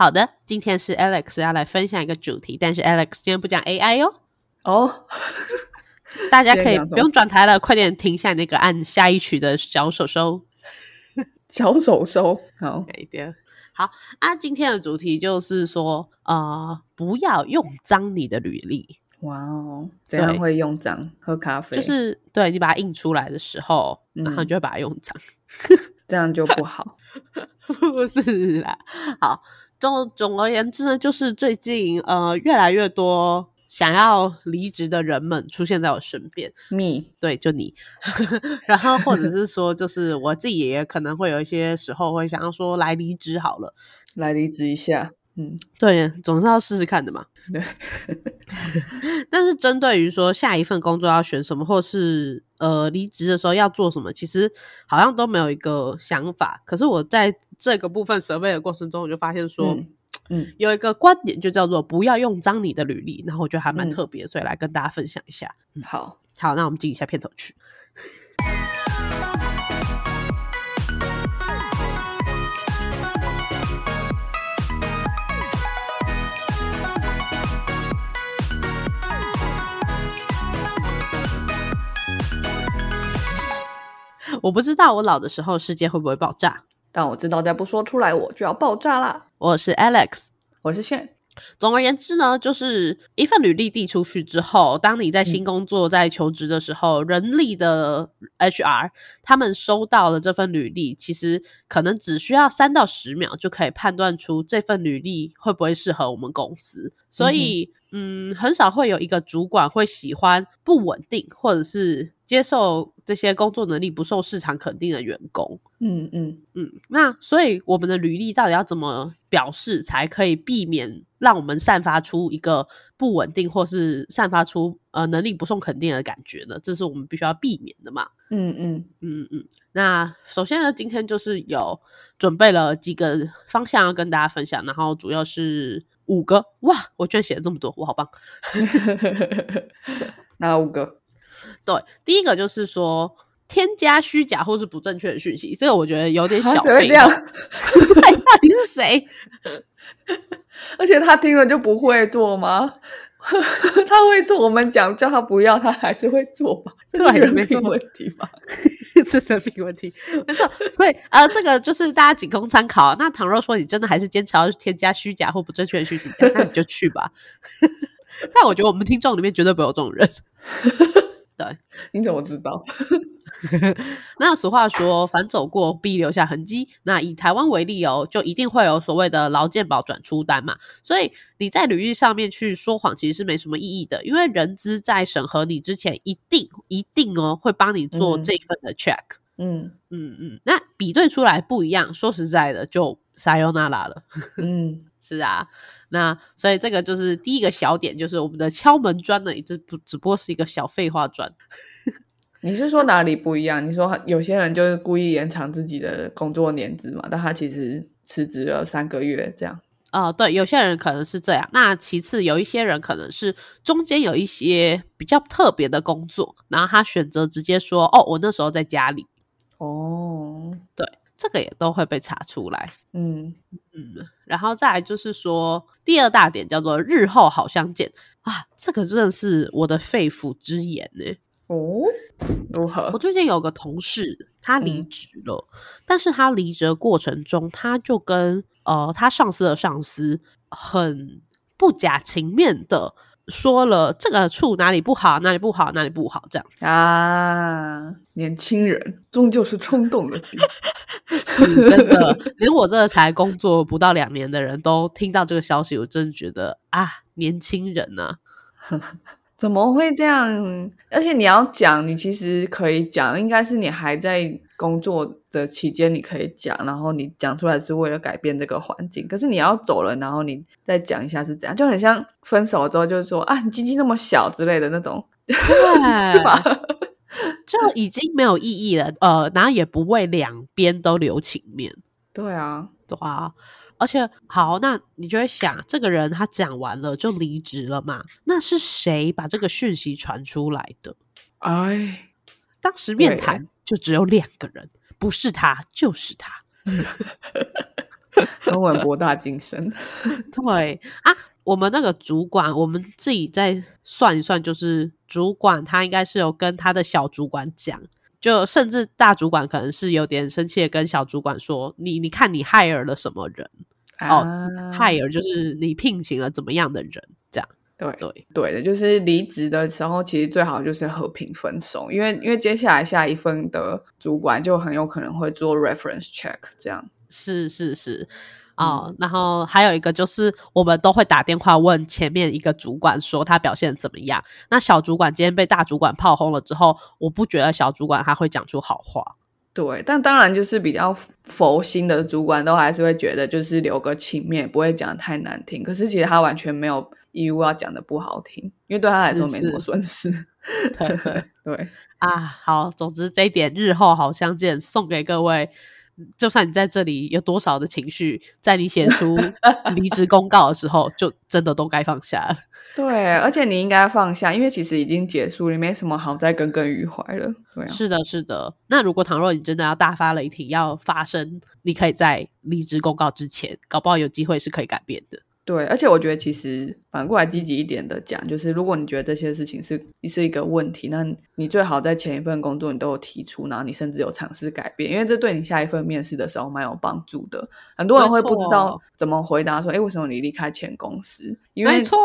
好的，今天是 Alex 要来分享一个主题，但是 Alex 今天不讲 AI 哦。哦，大家可以不用转台了，快点停下那个按下一曲的小手手。小手手，好，对的。好啊，今天的主题就是说，呃，不要用脏你的履历，哇哦，怎样对会用脏？喝咖啡，就是对你把它印出来的时候，然后嗯你就会把它用脏。这样就不好。不是啦，好，总总而言之呢，就是最近呃越来越多想要离职的人们出现在我身边，密，对，就你，然后或者是说，就是我自己也可能会有一些时候会想要说来离职好了，来离职一下。嗯，对，总是要试试看的嘛。对，但是针对于说下一份工作要选什么，或是呃离职的时候要做什么，其实好像都没有一个想法。可是我在这个部分设备的过程中，我就发现说，嗯嗯有一个观点就叫做不要用脏你的履历，然后我觉得还蛮嗯特别，所以来跟大家分享一下。好，好，那我们进一下片头曲。我不知道我老的时候世界会不会爆炸。但我知道再不说出来，我就要爆炸啦。我是 Alex，我是炫，总而言之呢，就是一份履历递出去之后，当你在嗯新工作在求职的时候，人力的 HR 他们收到了这份履历，其实可能只需要三到十秒就可以判断出这份履历会不会适合我们公司。所以，嗯很少会有一个主管会喜欢不稳定或者是接受这些工作能力不受市场肯定的员工。嗯嗯，嗯，那所以我们的履历到底要怎么表示，才可以避免让我们散发出一个不稳定，或是散发出呃能力不受肯定的感觉呢？这是我们必须要避免的嘛。嗯嗯，嗯嗯，那首先呢，今天就是有准备了几个方向要跟大家分享，然后主要是五个。哇，我居然写了这么多，我好棒！哪五个？对，第一个就是说添加虚假或是不正确的讯息，这个我觉得有点小病谁会这样 到底是谁？而且他听了就不会做吗？他会做，我们讲叫他不要，他还是会做吧？这是人对没错品问题吧？这是病问题，没错。所以呃，这个就是大家仅供参考。那倘若说你真的还是坚持要添加虚假或不正确的讯息，那你就去吧。但我觉得我们听众里面绝对不会有这种人。对，你怎么知道？那俗话说“反走过，必留下痕迹”。那以台湾为例哦，就一定会有所谓的劳健保转出单嘛。所以你在履历上面去说谎，其实是没什么意义的，因为人资在审核你之前，一定一定哦会帮你做嗯这一份的 check。嗯嗯嗯，那比对出来不一样，说实在的，就 sayonara 了。嗯，是啊，那所以这个就是第一个小点，就是我们的敲门砖呢，只不只不过是一个小废话砖。你是说哪里不一样？你说有些人就是故意延长自己的工作年资嘛，但他其实辞职了三个月这样。呃，对，有些人可能是这样。那其次，有一些人可能是中间有一些比较特别的工作，然后他选择直接说：“哦，我那时候在家里。哦，”对这个也都会被查出来。嗯，嗯，然后再来就是说，第二大点叫做“日后好相见”啊，这个真的是我的肺腑之言呢。哦，如何我？最近有个同事，他离嗯职了，但是他离职的过程中，他就跟呃他上司的上司很不假情面的说了这个处哪里不好，哪里不好，哪里不好这样子。啊，年轻人终究是冲动了点。是真的，连我这才工作不到两年的人都听到这个消息，我真的觉得啊，年轻人呢、怎么会这样？而且你要讲，你其实可以讲，应该是你还在工作的期间，你可以讲，然后你讲出来是为了改变这个环境。可是你要走了，然后你再讲一下是怎样，就很像分手之后就是说啊，你鸡鸡那么小之类的那种，是吧？就已经没有意义了。呃，然后也不为两边都留情面。对啊，对啊，而且好，那你就会想，这个人他讲完了就离职了嘛？那是谁把这个讯息传出来的？哎，当时面谈就只有两个人，不是他就是他。中文博大精深。对啊，我们那个主管，我们自己再算一算，就是主管他应该是有跟他的小主管讲，就甚至大主管可能是有点生气的跟小主管说：“你你看你 hire 了什么人？哦，hire 就是你聘请了怎么样的人？这样。”对对对的，就是离职的时候，其实最好就是和平分手，因为因为接下来下一份的主管就很有可能会做 reference check，这样是是是哦。然后还有一个就是，我们都会打电话问前面一个主管说他表现怎么样。那小主管今天被大主管炮轰了之后，我不觉得小主管他会讲出好话。对，但当然就是比较佛心的主管都还是会觉得就是留个情面，不会讲太难听。可是其实他完全没有。义务要讲的不好听，因为对他来说没什么损失。对 对对啊，好，总之这一点日后好相见，送给各位。就算你在这里有多少的情绪，在你写出 离职公告的时候，就真的都该放下了。对，而且你应该放下，因为其实已经结束，你没什么好再耿耿于怀了。对，是的，是的。那如果倘若你真的要大发雷霆，要发声，你可以在离职公告之前，搞不好有机会是可以改变的。对，而且我觉得其实反过来积极一点的讲，就是如果你觉得这些事情是是一个问题，那你最好在前一份工作你都有提出，然后你甚至有尝试改变，因为这对你下一份面试的时候蛮有帮助的。很多人会不知道怎么回答说，哎，为什么你离开前公司？因为错，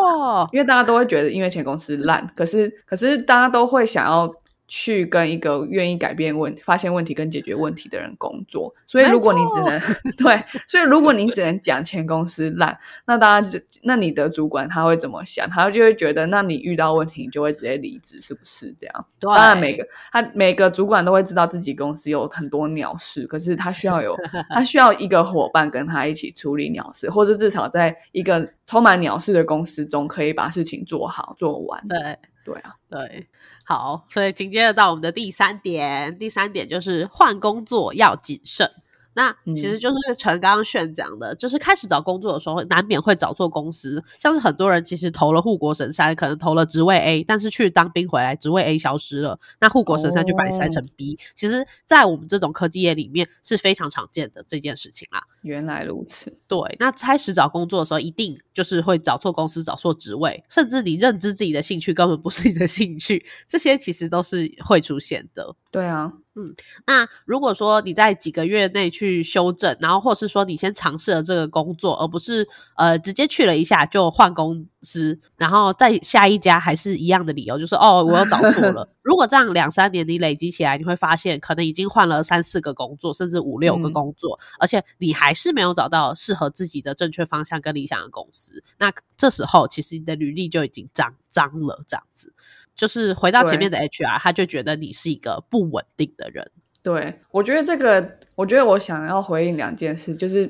因为大家都会觉得因为前公司烂，可是可是大家都会想要。去跟一个愿意改变问、发现问题跟解决问题的人工作，所以如果你只能 对，所以如果你只能讲前公司烂，那当然就那你的主管他会怎么想？他就会觉得，那你遇到问题你就会直接离职，是不是这样？当然，每个他每个主管都会知道自己公司有很多鸟事，可是他需要有 他需要一个伙伴跟他一起处理鸟事，或者至少在一个充满鸟事的公司中可以把事情做好做完。对对啊，对。好，所以紧接着到我们的第三点，第三点就是换工作要谨慎。那其实就是陈刚刚炫讲的，就是开始找工作的时候，难免会找错公司。像是很多人其实投了护国神山，可能投了职位 A，但是去当兵回来，职位 A 消失了，那护国神山就把你塞成 B。其实，在我们这种科技业里面是非常常见的这件事情啦。原来如此，对。那开始找工作的时候，一定就是会找错公司、找错职位，甚至你认知自己的兴趣根本不是你的兴趣，这些其实都是会出现的。对啊。嗯，那如果说你在几个月内去修正，然后或是说你先尝试了这个工作，而不是呃直接去了一下就换公司，然后再下一家还是一样的理由，就是哦我又找错了。如果这样两三年你累积起来，你会发现可能已经换了三四个工作，甚至五六个工作，而且你还是没有找到适合自己的正确方向跟理想的公司。那这时候其实你的履历就已经脏脏了，这样子。就是回到前面的 HR，他就觉得你是一个不稳定的人。对，我觉得这个，我觉得我想要回应两件事，就是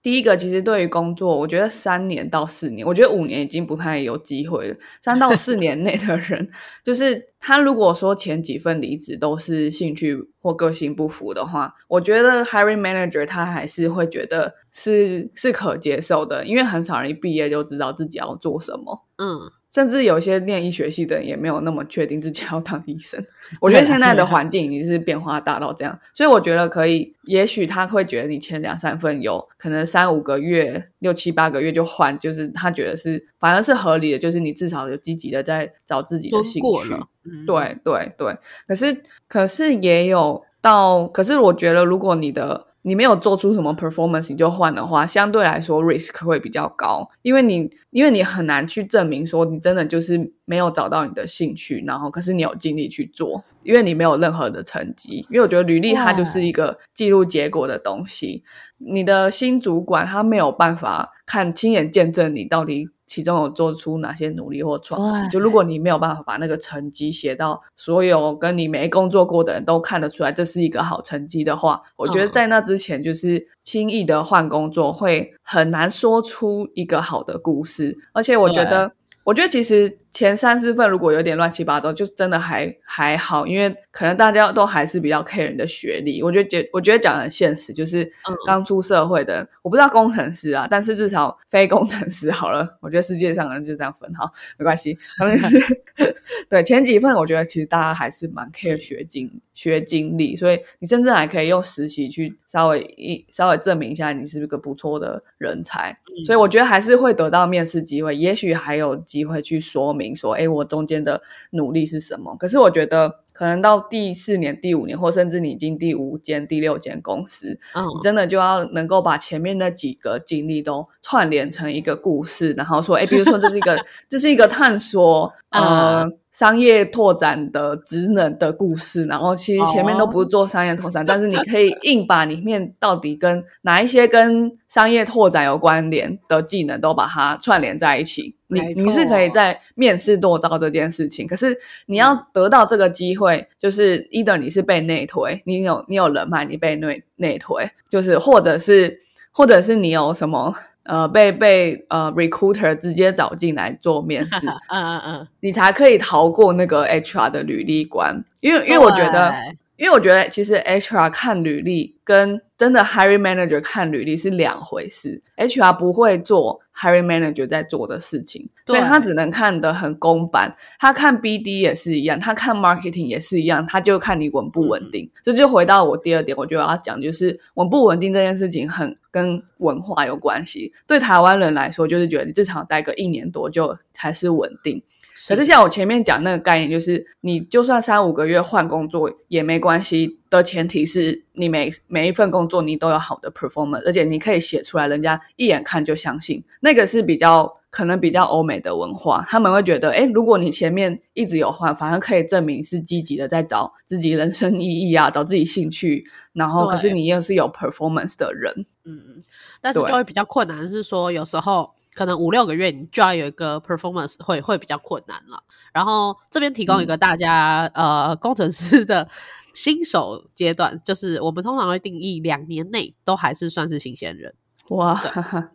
第一个，其实对于工作，我觉得三年到四年，我觉得五年已经不太有机会了。三到四年内的人，就是他如果说前几份离职都是兴趣或个性不符的话，我觉得 hiring manager 他还是会觉得是是可接受的，因为很少人一毕业就知道自己要做什么。嗯。甚至有些念医学系的人也没有那么确定自己要当医生。我觉得现在的环境已经是变化大到这样，所以我觉得可以。也许他会觉得你前两三份有可能三五个月、六七八个月就换，就是他觉得是反而是合理的，就是你至少有积极的在找自己的兴趣。对对对，可是可是也有到，可是我觉得如果你的。你没有做出什么 performance 你就换的话，相对来说 risk 会比较高，因为你因为你很难去证明说你真的就是没有找到你的兴趣，然后可是你有尽力去做，因为你没有任何的成绩。因为我觉得履历它就是一个记录结果的东西，你的新主管他没有办法看亲眼见证你到底。其中有做出哪些努力或创新？就如果你没有办法把那个成绩写到所有跟你没工作过的人都看得出来，这是一个好成绩的话，我觉得在那之前就是轻易的换工作会很难说出一个好的故事。而且我觉得，我觉得其实前三四份如果有点乱七八糟，就真的还还好，因为可能大家都还是比较 care 人的学历。我觉得讲，我觉得讲的现实就是刚出社会的，我不知道工程师啊，但是至少非工程师好了。我觉得世界上人就这样分好，没关系。他们是 对前几份，我觉得其实大家还是蛮 care 学经学经历，所以你甚至还可以用实习去稍微一稍微证明一下你是个不错的人才。所以我觉得还是会得到面试机会，也许还有机会去说明。明说，哎，我中间的努力是什么？可是我觉得，可能到第四年、第五年，或甚至你已经第五间、第六间公司，你真的就要能够把前面那几个经历都串联成一个故事，然后说，哎，比如说这是一个，这是一个探索，呃。商业拓展的职能的故事，然后其实前面都不是做商业拓展，但是你可以硬把里面到底跟哪一些跟商业拓展有关联的技能都把它串联在一起。你你是可以在面试做到这件事情，可是你要得到这个机会，就是 either 你是被内推，你有你有人脉，你被内内推，就是或者是或者是你有什么。呃，被被呃，recruiter 直接找进来做面试，嗯嗯嗯，你才可以逃过那个 HR 的履历关，因为因为我觉得。因为我觉得，其实 HR 看履历跟真的 Hiring Manager 看履历是两回事。HR 不会做 Hiring Manager 在做的事情，所以他只能看得很公版。他看 BD 也是一样，他看 Marketing 也是一样，他就看你稳不稳定。这就回到我第二点，我就要讲，就是稳不稳定这件事情很跟文化有关系。对台湾人来说，就是觉得你至少待个一年多就才是稳定。可是像我前面讲那个概念，就是你就算三五个月换工作也没关系的前提是你每每一份工作你都有好的 performance，而且你可以写出来，人家一眼看就相信。那个是比较可能比较欧美的文化，他们会觉得，哎，如果你前面一直有换，反而可以证明是积极的在找自己人生意义啊，找自己兴趣，然后可是你又是有 performance 的人，嗯，但是就会比较困难，是说有时候。可能五六个月你就要有一个 performance 会会比较困难了。然后这边提供一个大家呃工程师的新手阶段，就是我们通常会定义两年内都还是算是新鲜人。哇！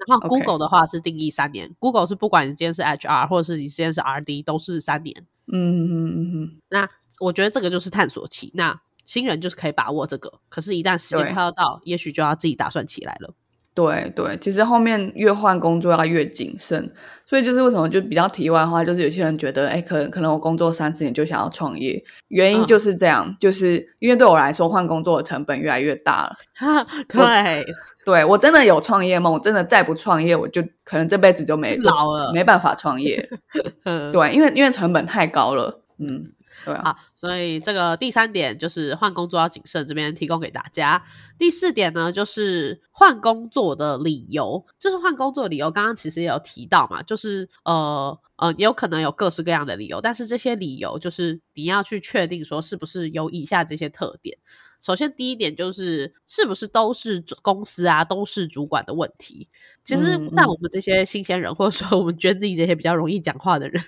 然后 Google 的话是定义三年，Google 是不管你今天是 HR 或者是你今天是 RD 都是三年。嗯嗯嗯嗯。那我觉得这个就是探索期，那新人就是可以把握这个。可是，一旦时间快要到，也许就要自己打算起来了。对对，其实后面越换工作要越谨慎，所以就是为什么就比较题外话，就是有些人觉得，哎，可能可能我工作三四年就想要创业，原因就是这样，就是因为对我来说换工作的成本越来越大了。对，对我真的有创业梦，我真的再不创业，我就可能这辈子就没老了，没办法创业。对，因为因为成本太高了，嗯。对啊，所以这个第三点就是换工作要谨慎，这边提供给大家。第四点呢，就是换工作的理由，就是换工作的理由。刚刚其实也有提到嘛，就是呃呃，有可能有各式各样的理由，但是这些理由就是你要去确定说是不是有以下这些特点。首先，第一点就是是不是都是公司啊，都是主管的问题。其实，在我们这些新鲜人，或者说我们觉得自己这些比较容易讲话的人，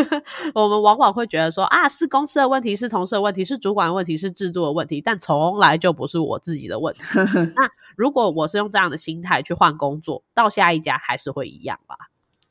我们往往会觉得说啊，是公司的问题，是同事的问题，是主管的问题，是制度的问题，但从来就不是我自己的问题。那如果我是用这样的心态去换工作，到下一家还是会一样吧？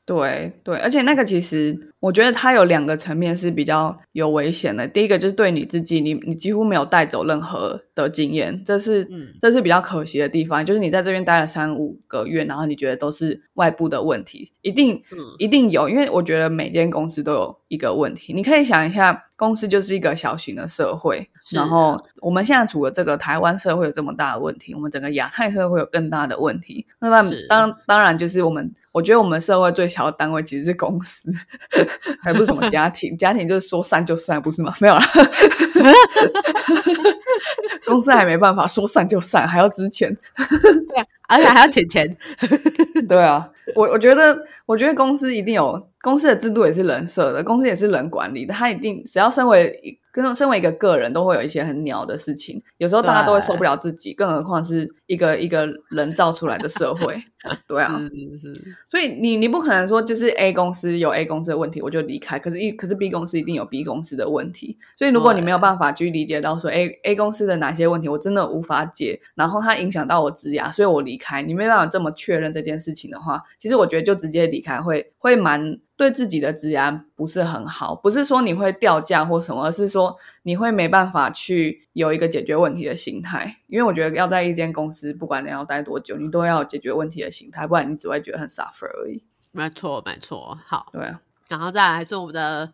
对对，而且那个其实，我觉得它有两个层面是比较有危险的。第一个就是对你自己，你你几乎没有带走任何的经验，这是嗯这是比较可惜的地方。就是你在这边待了三五个月，然后你觉得都是外部的问题，一定一定有，因为我觉得每间公司都有一个问题。你可以想一下。公司就是一个小型的社会，然后我们现在除了这个台湾社会有这么大的问题，我们整个亚太社会有更大的问题。那那当当然就是我们，我觉得我们社会最小的单位其实是公司，还不是什么家庭，家庭就是说散就散，不是吗？没有了，公司还没办法说散就散，还要支钱，对，而且还要钱钱，对啊，我我觉得，我觉得公司一定有。公司的制度也是人设的，公司也是人管理的。他一定只要身为跟身为一个个人，都会有一些很鸟的事情。有时候大家都会受不了自己，更何况是一个一个人造出来的社会。对啊，所以你你不可能说就是 A 公司有 A 公司的问题我就离开，可是一可是 B 公司一定有 B 公司的问题。所以如果你没有办法去理解到说 A A 公司的哪些问题我真的无法解，然后它影响到我职涯，所以我离开，你没办法这么确认这件事情的话，其实我觉得就直接离开会会蛮。对自己的职业不是很好，不是说你会掉价或什么，而是说你会没办法去有一个解决问题的心态。因为我觉得要在一间公司，不管你要待多久，你都要有解决问题的心态，不然你只会觉得很 suffer 而已。没错，没错。好，对啊，然后再来是我们的。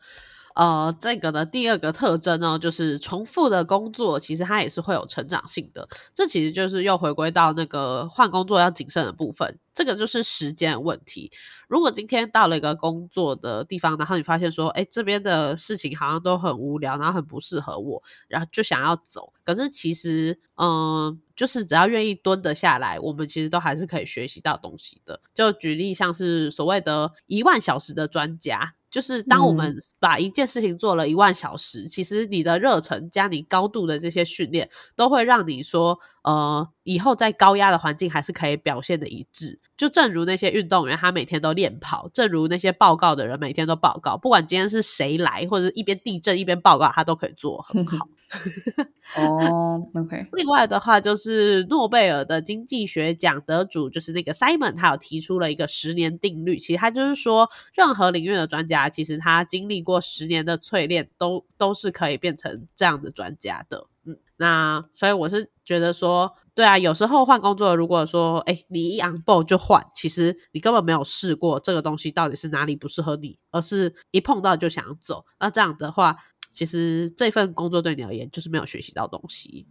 呃，这个的第二个特征呢，就是重复的工作，其实它也是会有成长性的。这其实就是又回归到那个换工作要谨慎的部分。这个就是时间问题。如果今天到了一个工作的地方，然后你发现说，哎，这边的事情好像都很无聊，然后很不适合我，然后就想要走。可是其实，嗯，就是只要愿意蹲得下来，我们其实都还是可以学习到东西的。就举例，像是所谓的一万小时的专家。就是当我们把一件事情做了一万小时，其实你的热忱加你高度的这些训练，都会让你说，呃，以后在高压的环境还是可以表现的一致。就正如那些运动员，他每天都练跑；正如那些报告的人，每天都报告。不管今天是谁来，或者一边地震一边报告，他都可以做很好。哦，OK。另外的话，就是诺贝尔的经济学奖得主，就是那个 Simon，他有提出了一个十年定律。其实他就是说，任何领域的专家，其实他经历过十年的淬炼，都都是可以变成这样的专家的。嗯，那所以我是觉得说，对啊，有时候换工作，如果说，哎，你一 on board 就换，其实你根本没有试过这个东西到底是哪里不适合你，而是一碰到就想走。那这样的话。其实这份工作对你而言就是没有学习到东西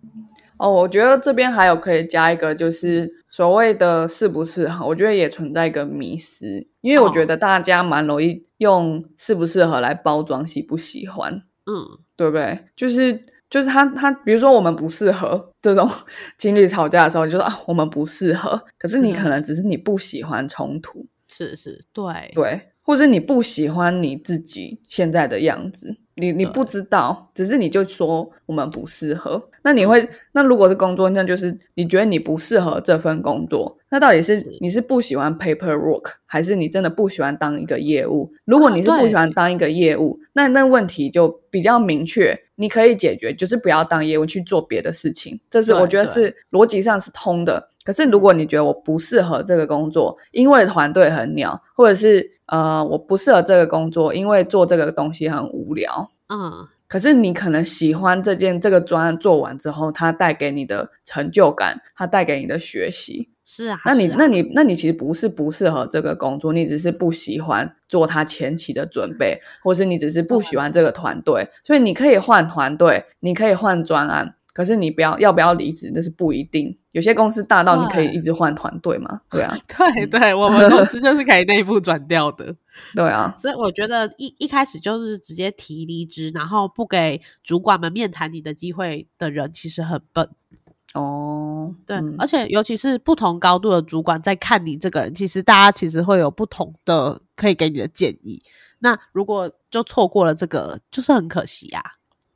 哦。我觉得这边还有可以加一个，就是所谓的适不适合，我觉得也存在一个迷失，因为我觉得大家蛮容易用适不适合来包装喜不喜欢，嗯，对不对？就是就是他他，比如说我们不适合这种 情侣吵架的时候，就说啊我们不适合，可是你可能只是你不喜欢冲突，是是，对。对，或者你不喜欢你自己现在的样子。你你不知道，只是你就说我们不适合。那你会那如果是工作，那就是你觉得你不适合这份工作。那到底是你是不喜欢 paperwork，还是你真的不喜欢当一个业务？如果你是不喜欢当一个业务，那那问题就比较明确，你可以解决，就是不要当业务去做别的事情。这是我觉得是逻辑上是通的。可是如果你觉得我不适合这个工作，因为团队很鸟，或者是呃我不适合这个工作，因为做这个东西很无聊。嗯，可是你可能喜欢这件这个专案做完之后，它带给你的成就感，它带给你的学习，是啊。那你那你那你其实不是不适合这个工作，你只是不喜欢做它前期的准备，或是你只是不喜欢这个团队，所以你可以换团队，你可以换专案。可是你不要要不要离职，那是不一定。有些公司大到你可以一直换团队嘛？对啊，对对，我们公司就是可以内部转掉的。对啊，所以我觉得一一开始就是直接提离职，然后不给主管们面谈你的机会的人，其实很笨。哦，对，而且尤其是不同高度的主管在看你这个人，其实大家其实会有不同的可以给你的建议。那如果就错过了这个，就是很可惜啊。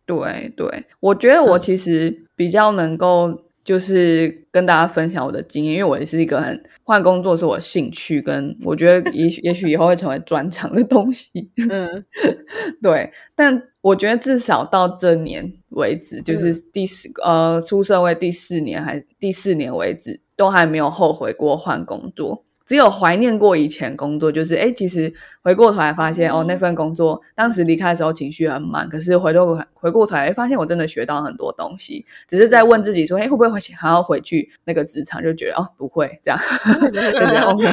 对对，我觉得我其实比较能够就是跟大家分享我的经验，因为我也是一个很换工作是我兴趣，跟我觉得也许 也许以后会成为专长的东西。嗯，对，但我觉得至少到这年为止，就是第四呃出社会第四年还第四年为止，都还没有后悔过换工作。只有怀念过以前工作，就是哎，其实回过头来发现，哦，那份工作当时离开的时候情绪很满，可是回头回过头来发现，我真的学到很多东西。只是在问自己说，哎，会不会还要回去那个职场？就觉得哦，不会这样，OK，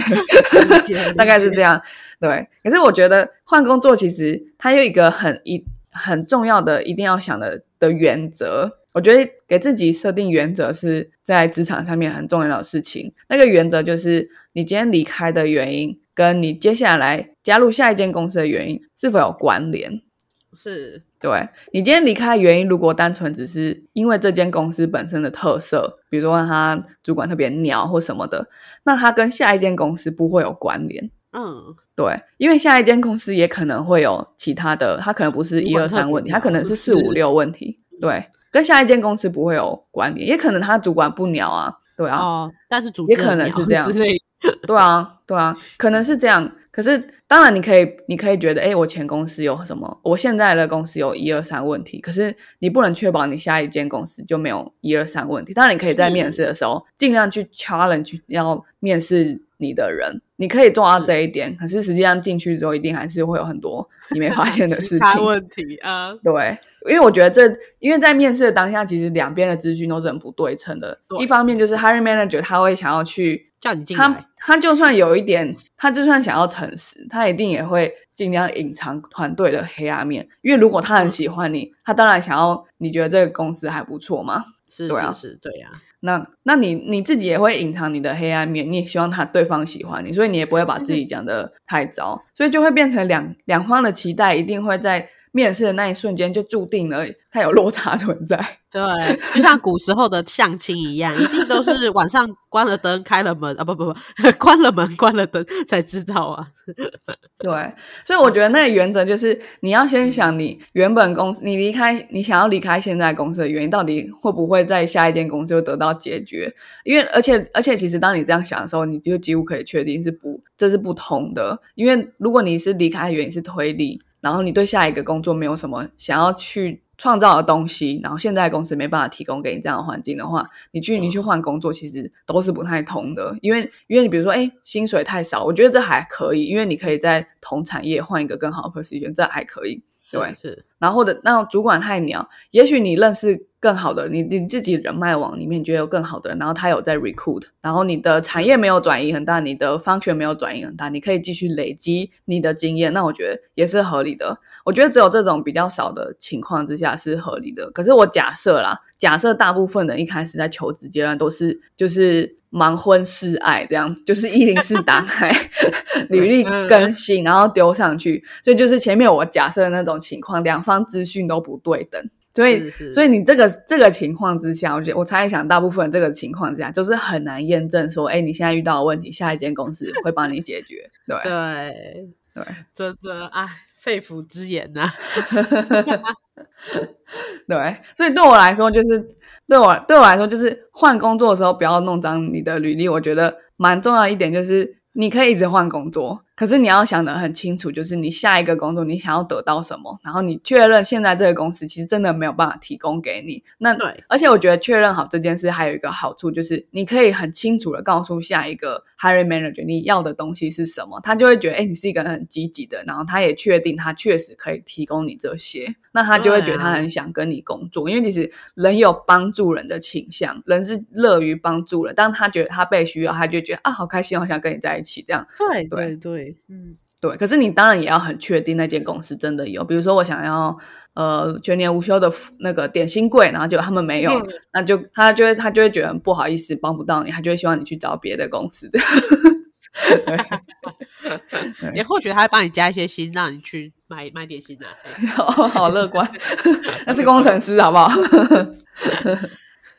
大概是这样。对，可是我觉得换工作其实它有一个很一很重要的一定要想的的原则。我觉得给自己设定原则是在职场上面很重要的事情。那个原则就是你今天离开的原因，跟你接下来加入下一间公司的原因是否有关联？是对你今天离开的原因，如果单纯只是因为这间公司本身的特色，比如说他主管特别鸟或什么的，那他跟下一间公司不会有关联。嗯，对，因为下一间公司也可能会有其他的，他可能不是一二三问题，他可能是四五六问题。对。跟下一间公司不会有关联，也可能他主管不鸟啊，对啊，哦，但是主也可能是这样，对啊，对啊，可能是这样。可是当然，你可以，你可以觉得，哎，我前公司有什么，我现在的公司有一二三问题，可是你不能确保你下一间公司就没有一二三问题。当然，你可以在面试的时候尽量去 challenge，要面试你的人。你可以做到这一点，可是实际上进去之后，一定还是会有很多你没发现的事情。问题啊，对，因为我觉得这，因为在面试的当下，其实两边的资讯都是很不对称的。一方面就是 hiring manager 他会想要去叫你进来，他他就算有一点，他就算想要诚实，他一定也会尽量隐藏团队的黑暗面。因为如果他很喜欢你，他当然想要你觉得这个公司还不错嘛。是是是，对呀。那那你你自己也会隐藏你的黑暗面，你也希望他对方喜欢你，所以你也不会把自己讲的太糟，所以就会变成两两方的期待一定会在。面试的那一瞬间就注定了它有落差存在，对，就像古时候的相亲一样，一定都是晚上关了灯开了门啊，不不不，关了门关了灯才知道啊。对，所以我觉得那个原则就是你要先想你原本公司，你离开你想要离开现在公司的原因，到底会不会在下一间公司又得到解决？因为而且而且，其实当你这样想的时候，你就几乎可以确定是不这是不同的。因为如果你是离开的原因是推理。然后你对下一个工作没有什么想要去创造的东西，然后现在公司没办法提供给你这样的环境的话，你去你去换工作其实都是不太通的，因为因为你比如说，哎，薪水太少，我觉得这还可以，因为你可以在同产业换一个更好的 position，这还可以。对，是，然后或者那主管太鸟，也许你认识更好的，你你自己人脉网里面觉得有更好的人，然后他有在 recruit，然后你的产业没有转移很大，你的方权没有转移很大，你可以继续累积你的经验，那我觉得也是合理的。我觉得只有这种比较少的情况之下是合理的。可是我假设啦，假设大部分人一开始在求职阶段都是就是。盲婚试爱，这样就是 一零四打开履历更新，然后丢上去，所以就是前面我假设的那种情况，两方资讯都不对等，所以所以你这个这个情况之下，我觉得我猜想大部分这个情况之下，就是很难验证说，哎，你现在遇到的问题，下一间公司会帮你解决，对对对，真的哎，肺腑之言呐，对，所以对我来说就是。对我对我来说，就是换工作的时候不要弄脏你的履历。我觉得蛮重要一点就是，你可以一直换工作。可是你要想得很清楚，就是你下一个工作你想要得到什么，然后你确认现在这个公司其实真的没有办法提供给你。那对，而且我觉得确认好这件事还有一个好处，就是你可以很清楚的告诉下一个 hiring manager 你要的东西是什么，他就会觉得哎，你是一个很积极的，然后他也确定他确实可以提供你这些，那他就会觉得他很想跟你工作，因为其实人有帮助人的倾向，人是乐于帮助人，当他觉得他被需要，他就觉得啊，好开心，好想跟你在一起，这样。对对对。嗯，对，可是你当然也要很确定那间公司真的有，比如说我想要呃全年无休的那个点心柜，然后结果他们没有，那就他就会他就会觉得不好意思帮不到你，他就会希望你去找别的公司。也或许他会帮你加一些薪，让你去买买点心的。好乐观，那是工程师好不好？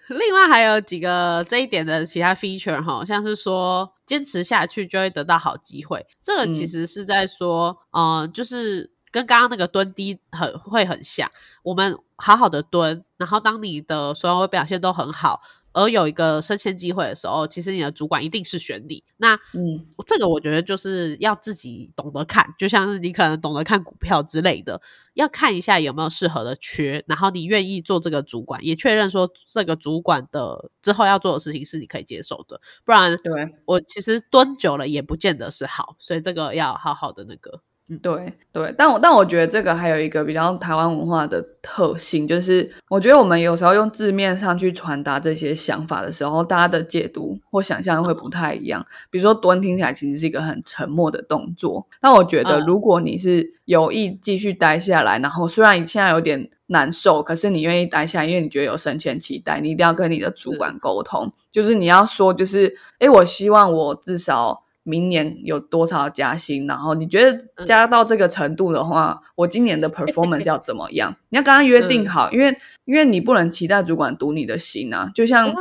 另外还有几个这一点的其他 feature 哈，像是说坚持下去就会得到好机会，这个其实是在说，嗯，就是跟刚刚那个蹲低很会很像，我们好好的蹲，然后当你的所有表现都很好。而有一个升迁机会的时候，其实你的主管一定是选你。那嗯，这个我觉得就是要自己懂得看，就像是你可能懂得看股票之类的，要看一下有没有适合的缺，然后你愿意做这个主管，也确认说这个主管的之后要做的事情是你可以接受的。不然，对我其实蹲久了也不见得是好，所以这个要好好的那个。对对，但我但我觉得这个还有一个比较台湾文化的特性，就是我觉得我们有时候用字面上去传达这些想法的时候，大家的解读或想象会不太一样。比如说蹲听起来其实是一个很沉默的动作，但我觉得如果你是有意继续待下来，然后虽然现在有点难受，可是你愿意待下来，因为你觉得有升迁期待，你一定要跟你的主管沟通，就是你要说，就是哎，我希望我至少。明年有多少加薪？然后你觉得加到这个程度的话，我今年的 performance 要怎么样？你要跟他约定好，因为因为你不能期待主管读你的心啊。就像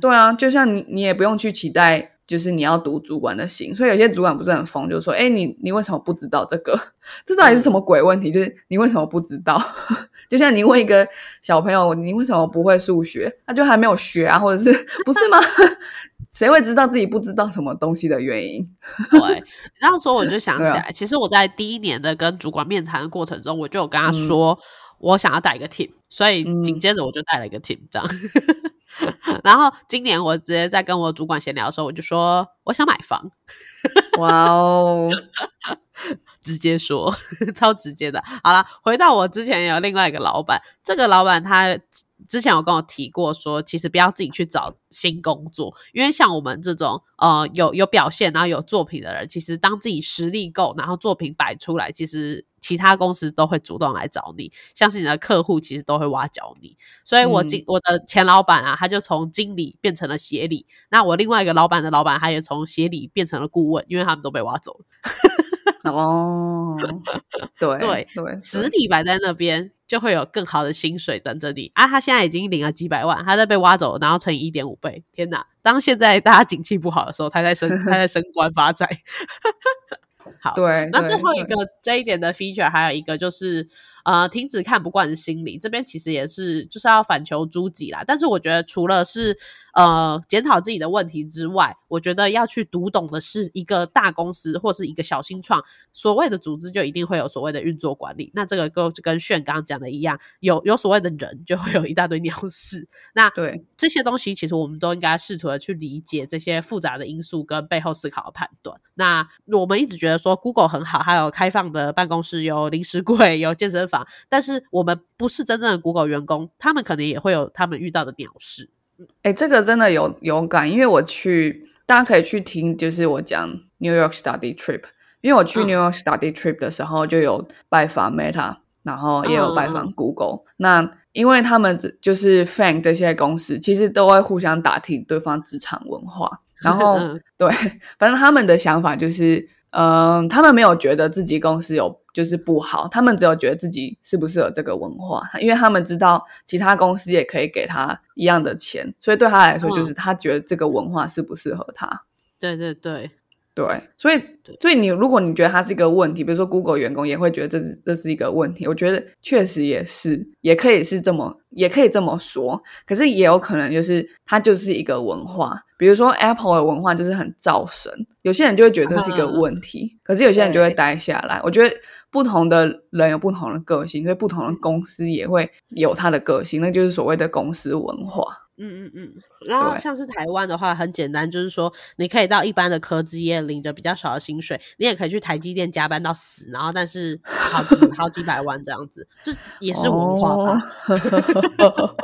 对啊，就像你你也不用去期待，就是你要读主管的心。所以有些主管不是很疯，就说：“哎，你你为什么不知道这个？这到底是什么鬼问题？就是你为什么不知道？就像你问一个小朋友，你为什么不会数学？他就还没有学啊，或者是不是吗？”谁会知道自己不知道什么东西的原因？对，这样说我就想起来，其实我在第一年的跟主管面谈的过程中，我就有跟他说，我想要带一个 team，所以紧接着我就带了一个 team，这样。然后今年我直接在跟我主管闲聊的时候，我就说我想买房，哇哦，直接说，超直接的。好了，回到我之前有另外一个老板，这个老板他之前有跟我提过说，其实不要自己去找新工作，因为像我们这种呃有有表现然后有作品的人，其实当自己实力够，然后作品摆出来，其实其他公司都会主动来找你，像是你的客户其实都会挖角你。所以我经、我的前老板啊，他就从经理变成了协理，那我另外一个老板的老板，他也从协理变成了顾问，因为他们都被挖走了。哦，对 对对，实力摆在那边，就会有更好的薪水等着你啊！他现在已经领了几百万，他在被挖走，然后乘以一点五倍，天哪！当现在大家景气不好的时候，他在升，他在升官发财。好，对，那最后一对个这一点的 feature 还有一个就是，呃，停止看不惯的心理，这边其实也是就是要反求诸己啦。但是我觉得除了是呃检讨自己的问题之外，我觉得要去读懂的是一个大公司或是一个小新创，所谓的组织就一定会有所谓的运作管理。那这个就跟炫刚刚讲的一样，有有所谓的人，就会有一大堆鸟事。那对这些东西其实我们都应该试图的去理解这些复杂的因素跟背后思考的判断。那我们一直觉得说 Google 很好，还有开放的办公室，有零食柜，有健身房，但是我们不是真正的 Google 员工，他们可能也会有他们遇到的鸟事。哎，这个真的有有感，因为我去，大家可以去听，就是我讲 New York Study Trip，因为我去嗯。New York Study Trip 的时候，就有拜访 Meta，然后也有拜访 Google。那因为他们只就是 Fan 这些公司，其实都会互相打听对方职场文化，然 后嗯。对，反正他们的想法就是，嗯、他们没有觉得自己公司有就是不好，他们只有觉得自己适不适合这个文化，因为他们知道其他公司也可以给他一样的钱，所以对他来说，就是他觉得这个文化适不适合他。对对对，对，所以所以你如果你觉得它是一个问题，比如说 Google 员工也会觉得这是这是一个问题，我觉得确实也是，也可以是这么也可以这么说，可是也有可能就是它就是一个文化，比如说 Apple 的文化就是很造神，有些人就会觉得这是一个 问题，可是有些人就会对待下来。我觉得不同的人有不同的个性，所以不同的公司也会有它的个性，那就是所谓的公司文化。嗯嗯嗯。然后像是台湾的话，很简单，就是说你可以到一般的科技业领着比较少的薪水，你也可以去台积电加班到死，然后但是好几好几百万这样子，这也是文化吧？哦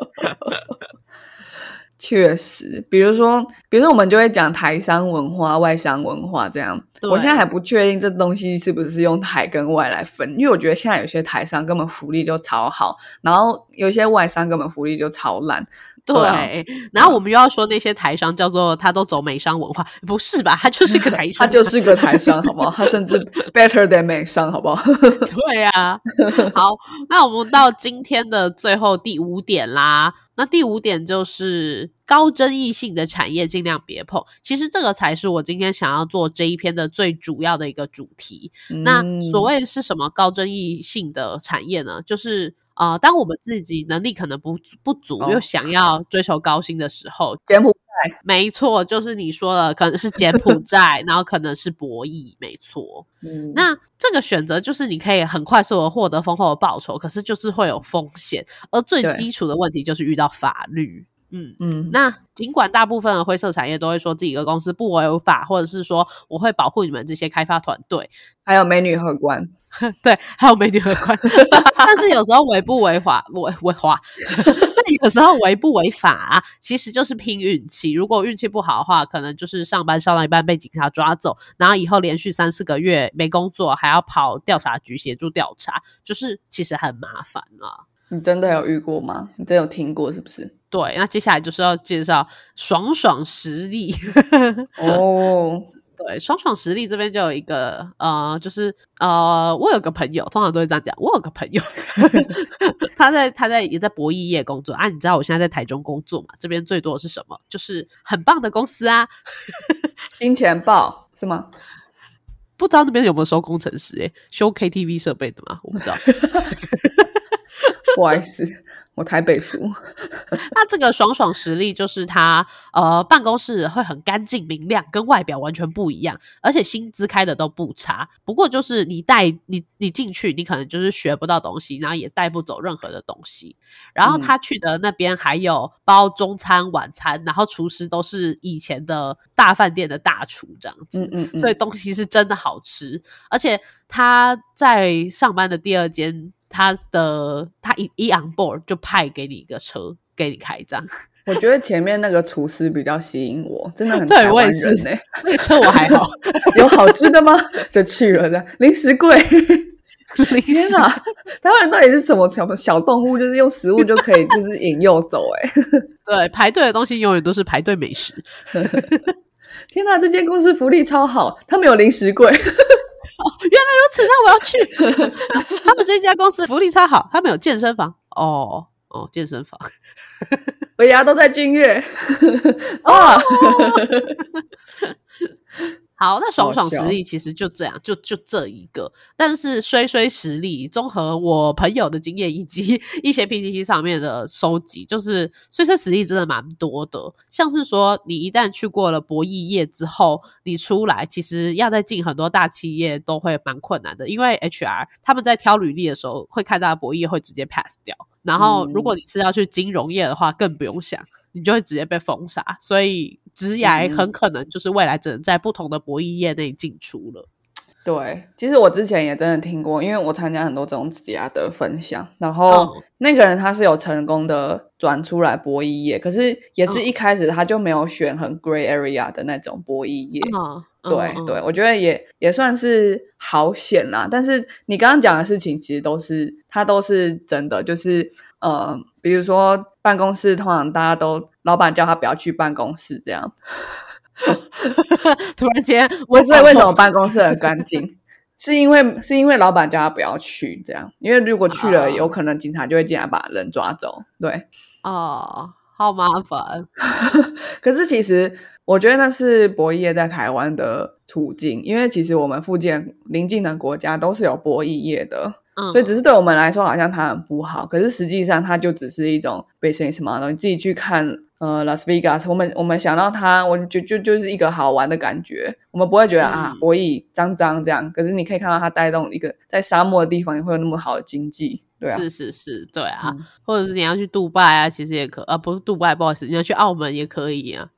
确实，比如说，比如说，我们就会讲台商文化、外商文化这样。我现在还不确定这东西是不是用台跟外来分，因为我觉得现在有些台商根本福利就超好，然后有些外商根本福利就超烂。对，对啊然后我们又要说那些台商叫做他都走美商文化，不是吧？他就是个 台商他，就是个台商，好不好？他甚至 better than 美商，好不好？对啊。好，那我们到今天的最后第五点啦。那第五点就是高争议性的产业尽量别碰。其实这个才是我今天想要做这一篇的最主要的一个主题。那嗯所谓是什么高争议性的产业呢？就是呃，当我们自己能力可能不不足，哦又想要追求高薪的时候，柬埔寨没错，就是你说了，可能是柬埔寨，然后可能是博弈，没错。嗯那这个选择就是你可以很快速的获得丰厚的报酬，可是就是会有风险，而最基础的问题就是遇到法律。嗯，嗯，那尽管大部分的灰色产业都会说自己的公司不违法，或者是说我会保护你们这些开发团队，还有美女荷官，对，还有美女荷官，但是有时候违不违法，违违法，但有时候违不违法、啊，其实就是拼运气。如果运气不好的话，可能就是上班上到一半被警察抓走，然后以后连续三四个月没工作，还要跑调查局协助调查，就是其实很麻烦啊。你真的有遇过吗？你真有听过是不是？对，那接下来就是要介绍爽爽实力。哦，对，爽爽实力这边就有一个呃，就是呃，我有个朋友，通常都会这样讲。我有个朋友，他在他在也在博弈业工作啊。你知道我现在在台中工作嘛？这边最多的是什么？就是很棒的公司啊。金钱豹是吗？不知道那边有没有收工程师、欸？修 KTV 设备的吗？我不知道。不好意思，我台北熟。那这个爽爽实力就是他呃办公室会很干净明亮，跟外表完全不一样，而且薪资开的都不差。不过就是你带你你进去，你可能就是学不到东西，然后也带不走任何的东西。然后他去的那边还有包中餐晚餐，然后厨师都是以前的大饭店的大厨这样子，嗯嗯嗯所以东西是真的好吃。而且他在上班的第二间，他的他一一 on board 就派给你一个车给你开，这样。我觉得前面那个厨师比较吸引我，真的很 对台湾我也是人欸 那个车我还好，有好吃的吗？就去了的零食柜。天食哪，台湾人到底是什么小小动物？就是用食物就可以就是引诱走、欸？对，排队的东西永远都是排队美食。天哪，这间公司福利超好，他们有零食柜。原来如此，那我要去。他们这家公司福利超好，他们有健身房。哦哦，健身房。我牙都在君悦。哦哇，好，那爽爽实力其实就这样，就就这一个。但是衰衰实力，综合我朋友的经验以及 一些 PPT 上面的收集，就是衰衰实力真的蛮多的。像是说，你一旦去过了博弈业之后，你出来其实要再进很多大企业都会蛮困难的，因为 HR 他们在挑履历的时候会看到博弈会直接 pass 掉。然后，如果你是要去金融业的话，更不用想，你就会直接被封杀。所以，职涯很可能就是未来只能在不同的博弈业内进出了。对，其实我之前也真的听过，因为我参加很多这种职涯的分享，然后嗯那个人他是有成功的转出来博弈业，可是也是嗯一开始他就没有选很 grey area 的那种博弈业。嗯，对嗯对，，我觉得也也算是好险啦。但是你刚刚讲的事情，其实都是他都是真的，就是呃，比如说办公室，通常大家都老板叫他不要去办公室，这样。突然间，我所以为什么办公室很干净？是因为是因为老板叫他不要去，这样，因为如果去了，啊有可能警察就会进来把人抓走。对，哦，好麻烦。可是其实我觉得那是博弈业在台湾的处境，因为其实我们附近邻近的国家都是有博弈业的，嗯，所以只是对我们来说好像它很不好，可是实际上它就只是一种 business model。你自己去看，呃，Las Vegas，我们我们想到它，我就就就是一个好玩的感觉，我们不会觉得、啊嗯博弈脏脏这样，可是你可以看到它带动一个在沙漠的地方也会有那么好的经济，对啊，是是是，对啊，嗯或者是你要去杜拜啊，其实也可啊，不是杜拜，不好意思，你要去澳门也可以啊。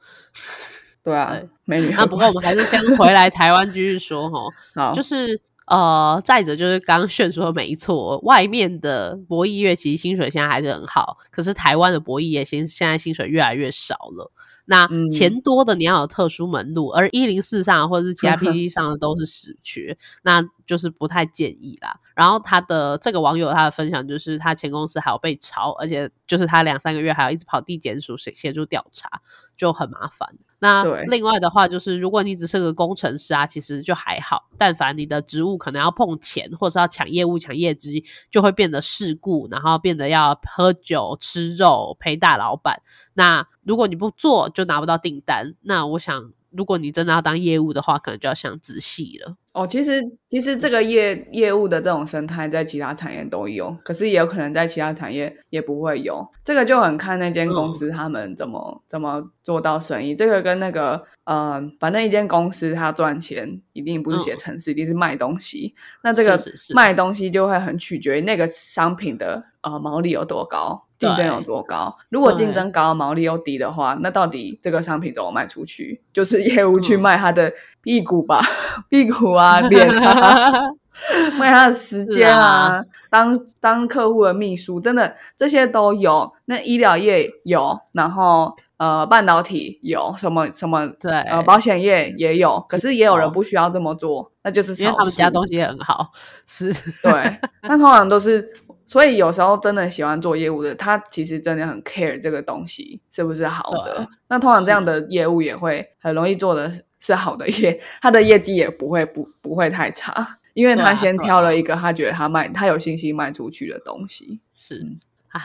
对啊对，美女那不过我们还是先回来台湾继续说哈，就是呃，再者就是刚刚炫说的没错，外面的博弈业其实薪水现在还是很好，可是台湾的博弈业薪现在薪水越来越少了。那嗯钱多的你要有特殊门路，而一零四上或者是其他 PPT 上的都是死缺，那就是不太建议啦。然后他的这个网友他的分享就是他前公司还有被抄，而且就是他两三个月还要一直跑地检署协协助调查，就很麻烦。那另外的话，就是如果你只是个工程师啊，其实就还好。但凡你的职务可能要碰钱，或是要抢业务、抢业绩，就会变得世故，然后变得要喝酒、吃肉、陪大老板。那如果你不做，就拿不到订单。那我想，如果你真的要当业务的话，可能就要想仔细了。哦，其实其实这个业业务的这种生态在其他产业都有，可是也有可能在其他产业也不会有。这个就很看那间公司他们怎么、怎么做到生意。这个跟那个呃，反正一间公司它赚钱一定不是写程式，一定是卖东西。那这个卖东西就会很取决于那个商品的呃毛利有多高。竞争有多高？如果竞争高，毛利又低的话，那到底这个商品怎么卖出去？就是业务去嗯卖他的屁股吧，屁股啊，脸啊，卖他的时间啊，啊当当客户的秘书，真的这些都有。那医疗业有，然后呃，半导体有什么什么，对，呃，保险业也有，可是也有人不需要这么做，那就是因为他们家西。东西也很好，是对，那通常都是，所以有时候真的喜欢做业务的，他其实真的很 care 这个东西是不是好的。那通常这样的业务也会很容易做的是好的业，他的业绩也不会不不会太差，因为他先挑了一个他觉得他卖他有信心卖出去的东西。是嗯啊。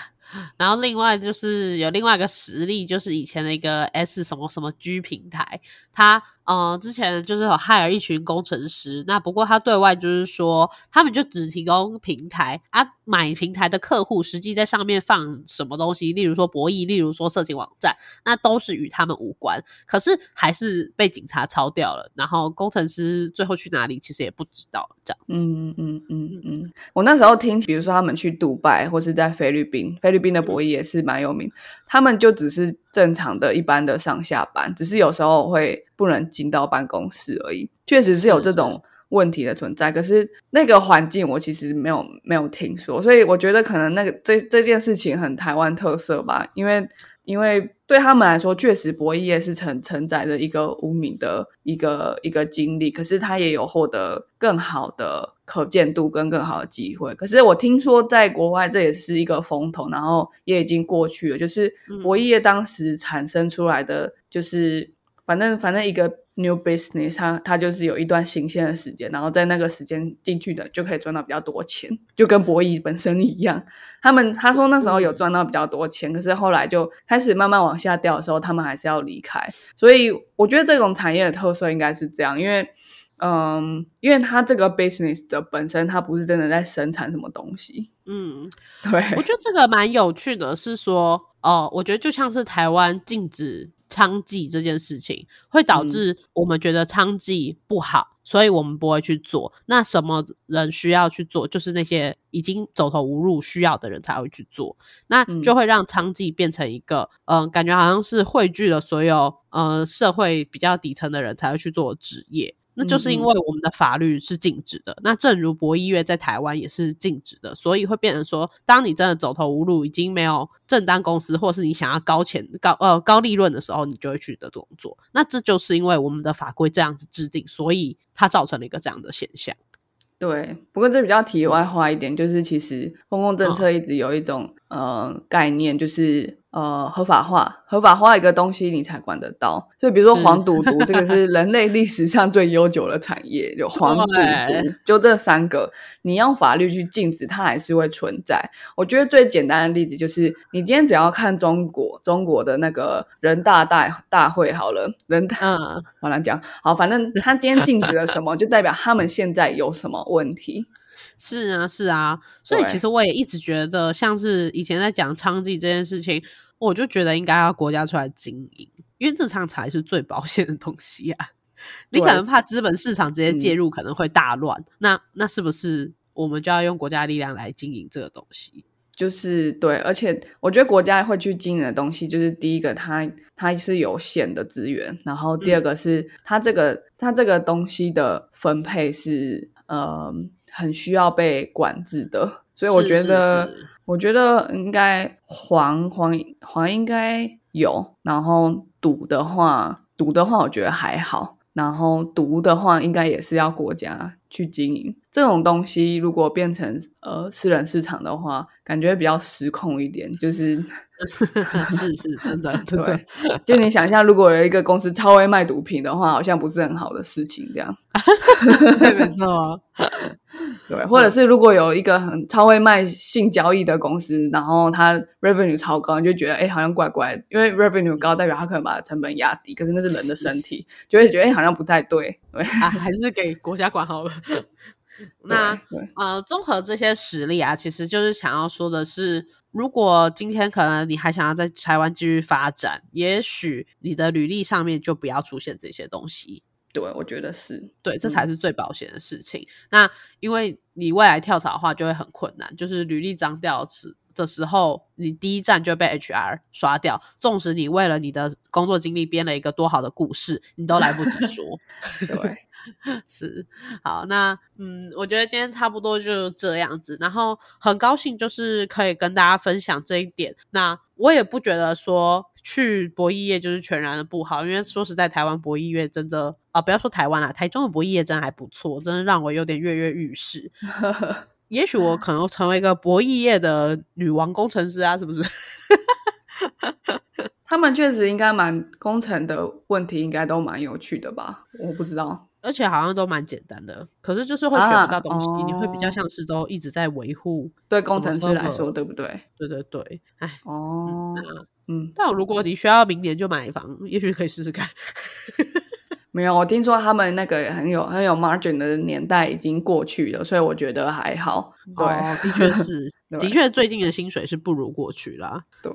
然后另外就是有另外一个实例，就是以前的一个 S 什么什么 G 平台，它呃，之前就是有害了一群工程师，那不过他对外就是说，他们就只提供平台啊，买平台的客户实际在上面放什么东西，例如说博弈，例如说色情网站，那都是与他们无关。可是还是被警察抄掉了，然后工程师最后去哪里，其实也不知道。这样，嗯嗯嗯嗯，我那时候听，比如说他们去杜拜或是在菲律宾，菲律宾的博弈也是蛮有名，他们就只是正常的一般的上下班，只是有时候会不能进到办公室而已，确实是有这种问题的存在。可是那个环境我其实没有没有听说，所以我觉得可能那个这这件事情很台湾特色吧，因为。因为对他们来说，确实博弈业是承承载着一个无名的一个一个经历，可是他也有获得更好的可见度跟更好的机会。可是我听说在国外这也是一个风头，然后也已经过去了。就是博弈业当时产生出来的，就是反正反正一个。New business，它它就是有一段新鲜的时间，然后在那个时间进去的就可以赚到比较多钱，就跟博弈本身一样。他们他说那时候有赚到比较多钱，可是后来就开始慢慢往下掉的时候，他们还是要离开。所以我觉得这种产业的特色应该是这样，因为嗯，因为它这个 business 的本身它不是真的在生产什么东西。嗯，对，我觉得这个蛮有趣的，是说哦，我觉得就像是台湾禁止。娼妓这件事情会导致我们觉得娼妓不好，所以我们不会去做。那什么人需要去做？就是那些已经走投无路需要的人才会去做。那就会让娼妓变成一个，嗯，感觉好像是汇聚了所有，呃，社会比较底层的人才会去做职业。那就是因为我们的法律是禁止的，那正如博弈乐在台湾也是禁止的，所以会变成说，当你真的走投无路，已经没有正当公司，或是你想要高钱高呃高利润的时候，你就会去的工作。那这就是因为我们的法规这样子制定，所以它造成了一个这样的现象。对，不过这比较题外话一点，就是其实公共政策一直有一种呃概念，就是。呃，合法化，合法化一个东西，你才管得到。所以比如说黄赌毒，这个是人类历史上最悠久的产业，就黄赌毒，就这三个，你用法律去禁止，它还是会存在。我觉得最简单的例子就是，你今天只要看中国，中国的那个人大大大会好了，人大，嗯，我来讲，好，反正他今天禁止了什么，就代表他们现在有什么问题。是啊，是啊，所以其实我也一直觉得，像是以前在讲娼妓这件事情。我就觉得应该要国家出来经营，因为这场才是最保险的东西啊！你可能怕资本市场直接介入可能会大乱，那那是不是我们就要用国家力量来经营这个东西？就是对，而且我觉得国家会去经营的东西，就是第一个，它它是有限的资源，然后第二个是它这个它这个东西的分配是呃很需要被管制的，所以我觉得。我觉得应该黄黄黄应该有，然后赌的话，赌的话我觉得还好，然后毒的话应该也是要国家去经营。这种东西如果变成呃私人市场的话，感觉比较失控一点，就是。是是，真的，真的。就你想一下，如果有一个公司超会卖毒品的话，好像不是很好的事情。这样，没错。对，或者是如果有一个很超会卖性交易的公司，然后它 revenue 超高，你就觉得哎，好像怪怪。因为 revenue 高，代表它可能把成本压低，可是那是人的身体，就会觉得哎，好像不太对。对啊，还是给国家管好了。那呃，综合这些实例啊，其实就是想要说的是。如果今天可能你还想要在台湾继续发展，也许你的履历上面就不要出现这些东西。对，我觉得是对，这才是最保险的事情。那因为你未来跳槽的话就会很困难，就是履历脏掉时的时候，你第一站就被 HR 刷掉。纵使你为了你的工作经历编了一个多好的故事，你都来不及说。对。是好，那嗯，我觉得今天差不多就这样子，然后很高兴就是可以跟大家分享这一点。那我也不觉得说去博弈业就是全然的不好，因为说实在，台湾博弈业真的啊，不要说台湾啦，台中的博弈业真还不错，真的让我有点跃跃欲试。也许我可能成为一个博弈业的女王工程师啊，是不是？他们确实应该蛮工程的问题，应该都蛮有趣的吧？我不知道。而且好像都蛮简单的，可是就是会学不到东西，你会比较像是都一直在维护。对工程师来说，对不对？对对对，哎，哦，嗯，但如果你需要明年就买房，也许可以试试看。没有，我听说他们那个很有很有 margin 的年代已经过去了，所以我觉得还好。对，哦的确是，的确最近的薪水是不如过去啦。对，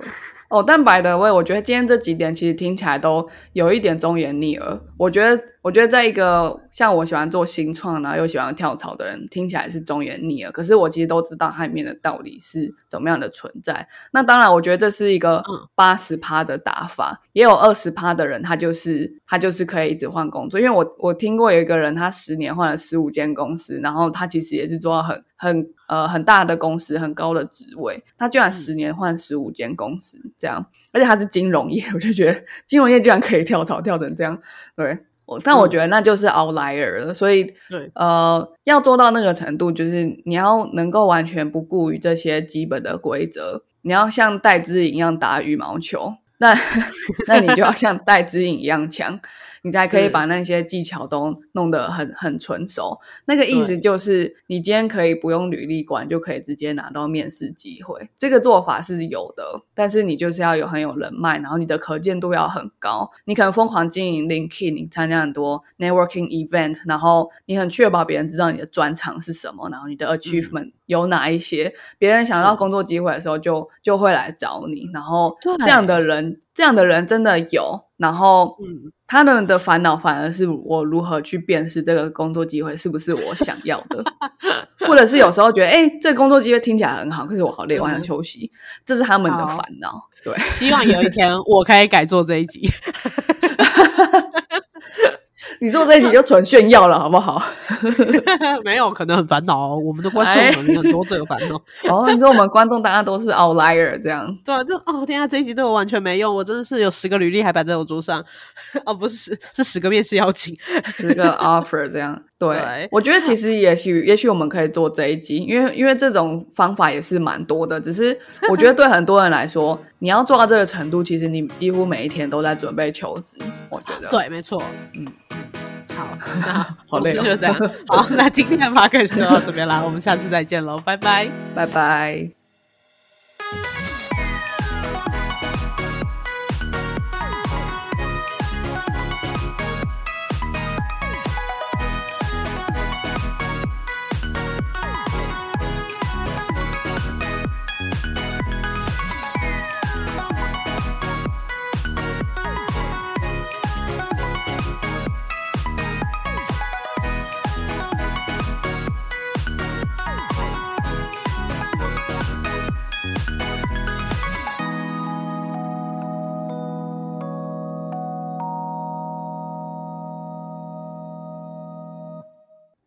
哦，但白的味，我觉得今天这几点其实听起来都有一点忠言逆耳。我觉得，我觉得在一个像我喜欢做新创然后又喜欢跳槽的人，听起来是忠言逆耳。可是我其实都知道它里面的道理是怎么样的存在。那当然，我觉得这是一个嗯八十趴的打法，也有二十趴的人，他就是他就是可以一直换工作。因为我我听过有一个人，他十年换了十五间公司，然后他其实也是做到很很呃很大的公司，很高的职位，他居然十年换十五间公司，这样，而且他是金融业，我就觉得金融业居然可以跳槽跳成这样，对。我但我觉得那就是 outlier 了，所以对，呃，要做到那个程度，就是你要能够完全不顾于这些基本的规则，你要像戴资颖一样打羽毛球，那 那你就要像戴之颖一样强，你才可以把那些技巧都弄得很很纯熟。那个意思就是，你今天可以不用履历管就可以直接拿到面试机会，这个做法是有的，但是你就是要有很有人脉，然后你的可见度要很高，你可能疯狂经营 LinkedIn，你参加很多 networking event，然后你很确保别人知道你的专长是什么，然后你的 achievement 有哪一些，别人想到工作机会的时候就就会来找你，然后对这样的人，这样的人真的有，然后嗯，他们的烦恼反而是我如何去辨识这个工作机会是不是我想要的，或者是有时候觉得，哎、这个工作机会听起来很好，可是我好累，我想嗯休息，这是他们的好烦恼。对，希望有一天我可以改做这一集。你做这一集就纯炫耀了，好不好？没有，可能很烦恼哦。我们的观众很多这个烦恼。哦，你说我们观众大家都是 outlier 这样，对啊，就哦，天啊，这一集对我完全没用，我真的是有十个履历还摆在我桌上，哦，不是，是十个面试邀请。十个 offer 这样。对，对我觉得其实也许也许我们可以做这一集，因为因为这种方法也是蛮多的，只是 我觉得对很多人来说，你要做到这个程度，其实你几乎每一天都在准备求职。我觉得，对，没错，嗯嗯，好，那好总累哦之就这样。好，那今天的 p d 就到这边啦，我们下次再见喽，拜拜。拜拜。